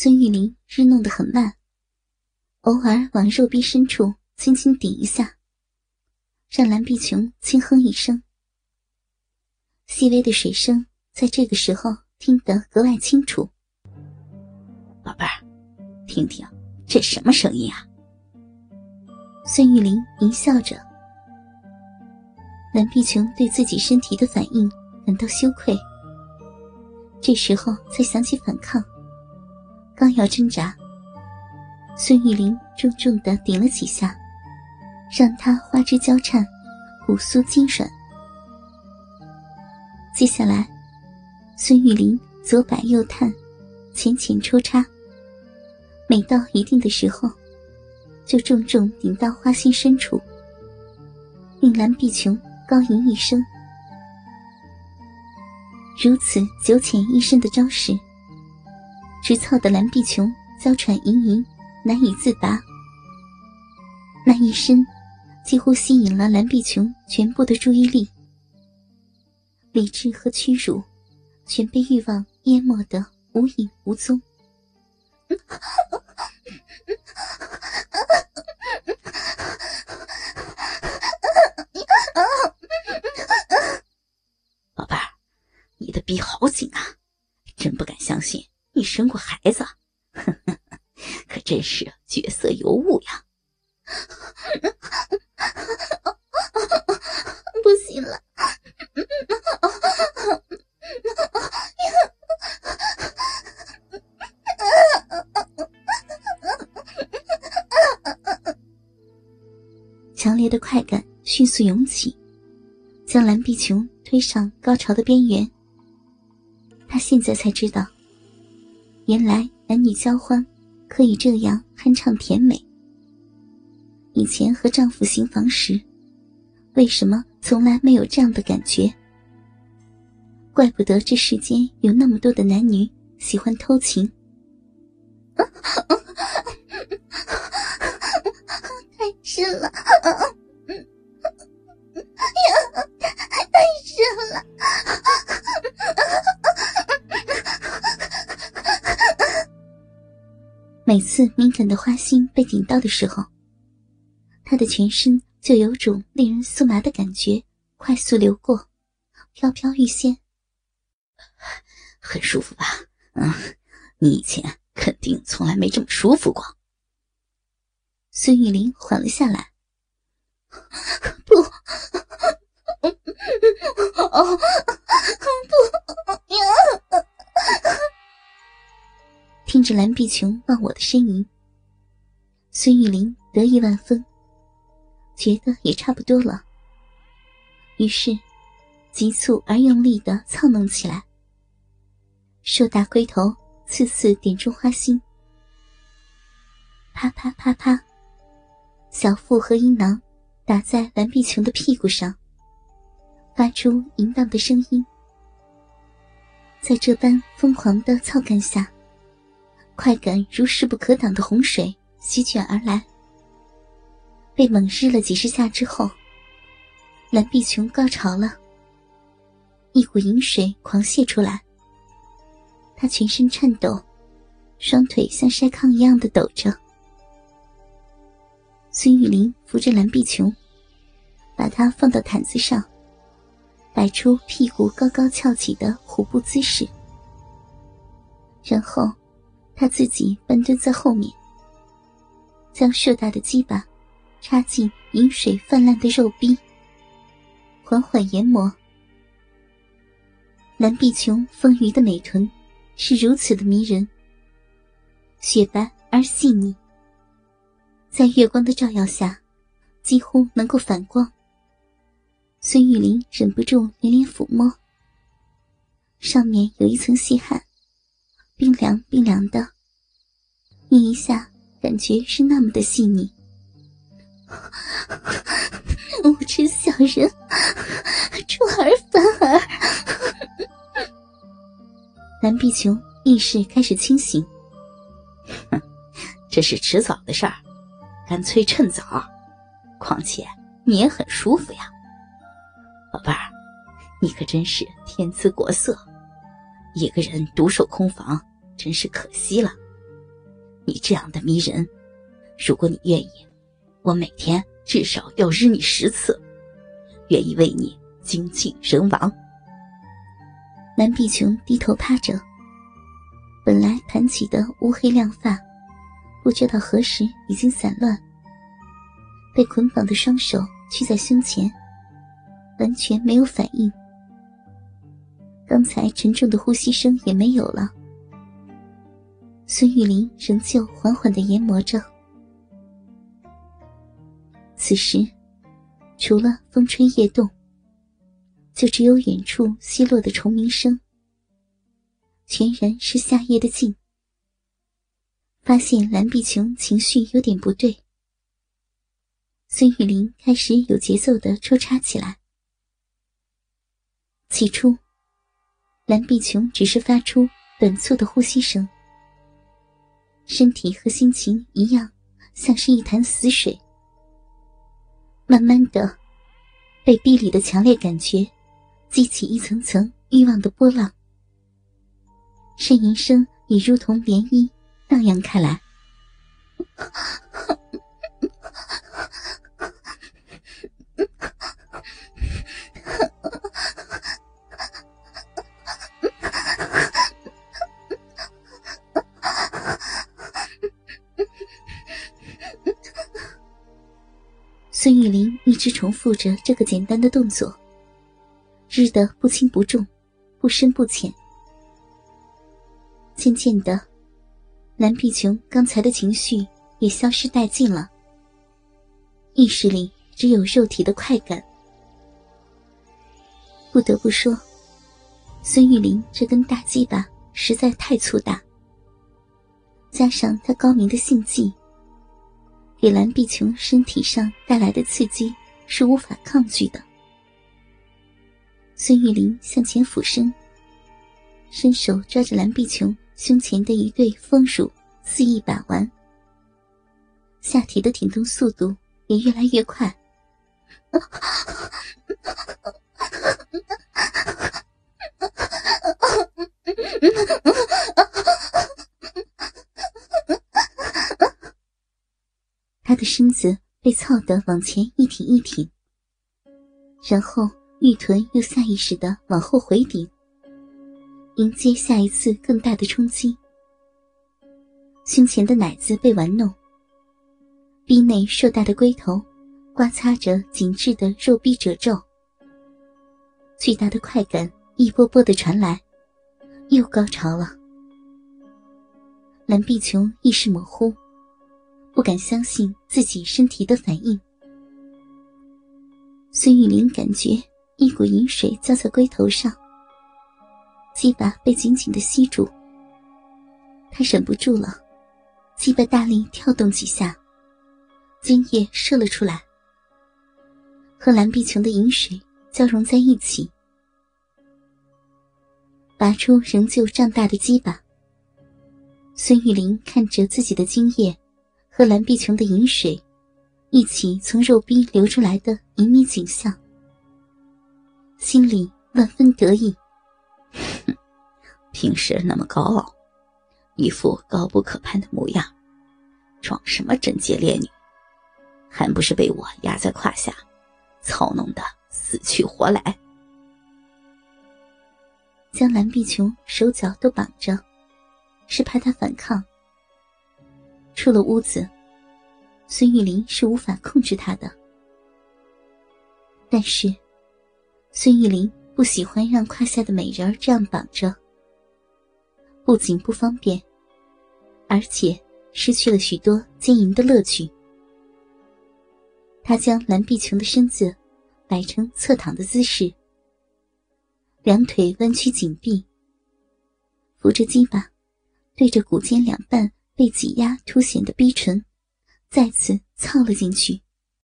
孙玉玲日弄得很慢，偶尔往肉壁深处轻轻顶一下，让蓝碧琼轻哼一声。细微的水声在这个时候听得格外清楚。宝贝儿，听听，这什么声音啊？孙玉玲淫笑着。蓝碧琼对自己身体的反应感到羞愧，这时候才想起反抗。刚要挣扎，孙玉玲重重的顶了几下，让他花枝交颤，骨酥筋软。接下来，孙玉玲左摆右探，浅浅抽插。每到一定的时候，就重重顶到花心深处，令蓝碧琼。高吟一声，如此九浅一深的招式，直操的蓝碧琼娇喘盈盈，难以自拔。那一身几乎吸引了蓝碧琼全部的注意力，理智和屈辱全被欲望淹没得无影无踪。宝贝，你的逼好紧啊！真不敢相信你生过孩子，可真是绝色尤物呀！不行了，强烈的快感迅速涌起，将蓝碧琼推上高潮的边缘。他现在才知道，原来男女交欢可以这样酣畅甜美。以前和丈夫行房时，为什么从来没有这样的感觉？怪不得这世间有那么多的男女喜欢偷情。太深了。每次敏感的花心被顶到的时候，他的全身就有种令人酥麻的感觉快速流过，飘飘欲仙，很舒服吧？嗯，你以前肯定从来没这么舒服过。孙玉玲缓了下来，不，哦，不呀。听着蓝碧琼忘我的呻吟，孙玉玲得意万分，觉得也差不多了，于是急促而用力的操弄起来，硕大龟头次次点中花心，啪啪啪啪，小腹和阴囊打在蓝碧琼的屁股上，发出淫荡的声音，在这般疯狂的操干下。快感如势不可挡的洪水席卷而来，被猛日了几十下之后，蓝碧琼高潮了，一股淫水狂泻出来。她全身颤抖，双腿像筛糠一样的抖着。孙玉玲扶着蓝碧琼，把她放到毯子上，摆出屁股高高翘起的虎步姿势，然后。他自己半蹲在后面，将硕大的鸡巴插进饮水泛滥的肉壁，缓缓研磨。蓝碧琼丰腴的美臀是如此的迷人，雪白而细腻，在月光的照耀下，几乎能够反光。孙玉玲忍不住连连抚摸，上面有一层细汗。冰凉冰凉的，捏一下，感觉是那么的细腻。无知小人，出尔反尔！蓝碧琼意识开始清醒。哼，这是迟早的事儿，干脆趁早。况且你也很舒服呀，宝贝儿，你可真是天姿国色，一个人独守空房。真是可惜了，你这样的迷人，如果你愿意，我每天至少要日你十次，愿意为你精尽人亡。蓝碧琼低头趴着，本来盘起的乌黑亮发，不知道何时已经散乱，被捆绑的双手屈在胸前，完全没有反应。刚才沉重的呼吸声也没有了。孙玉玲仍旧缓缓的研磨着。此时，除了风吹叶动，就只有远处稀落的虫鸣声。全然是夏夜的静。发现蓝碧琼情绪有点不对，孙玉玲开始有节奏的抽插起来。起初。蓝碧琼只是发出短促的呼吸声，身体和心情一样，像是一潭死水。慢慢的，被壁里的强烈感觉，激起一层层欲望的波浪。呻吟声已如同涟漪荡漾开来。玉玲一直重复着这个简单的动作，日的不轻不重，不深不浅。渐渐的，蓝碧琼刚才的情绪也消失殆尽了，意识里只有肉体的快感。不得不说，孙玉林这根大鸡巴实在太粗大，加上他高明的性技。给蓝碧琼身体上带来的刺激是无法抗拒的。孙玉玲向前俯身，伸手抓着蓝碧琼胸前的一对丰乳，肆意把玩。下体的挺动速度也越来越快。的身子被操得往前一挺一挺，然后玉臀又下意识的往后回顶，迎接下一次更大的冲击。胸前的奶子被玩弄，逼内硕大的龟头刮擦着紧致的肉逼褶皱，巨大的快感一波波的传来，又高潮了。蓝碧琼意识模糊。不敢相信自己身体的反应。孙玉玲感觉一股饮水浇在龟头上，鸡巴被紧紧的吸住。她忍不住了，鸡巴大力跳动几下，精液射了出来，和蓝碧琼的饮水交融在一起，拔出仍旧胀大的鸡巴。孙玉玲看着自己的精液。和蓝碧琼的饮水一起从肉壁流出来的旖旎景象，心里万分得意。平时那么高傲，一副高不可攀的模样，装什么贞洁烈女？还不是被我压在胯下，操弄的死去活来。将蓝碧琼手脚都绑着，是怕她反抗。出了屋子，孙玉玲是无法控制他的。但是，孙玉玲不喜欢让胯下的美人这样绑着，不仅不方便，而且失去了许多经营的乐趣。他将蓝碧琼的身子摆成侧躺的姿势，两腿弯曲紧闭，扶着鸡巴，对着骨尖两半。被挤压凸显的逼唇，再次操了进去。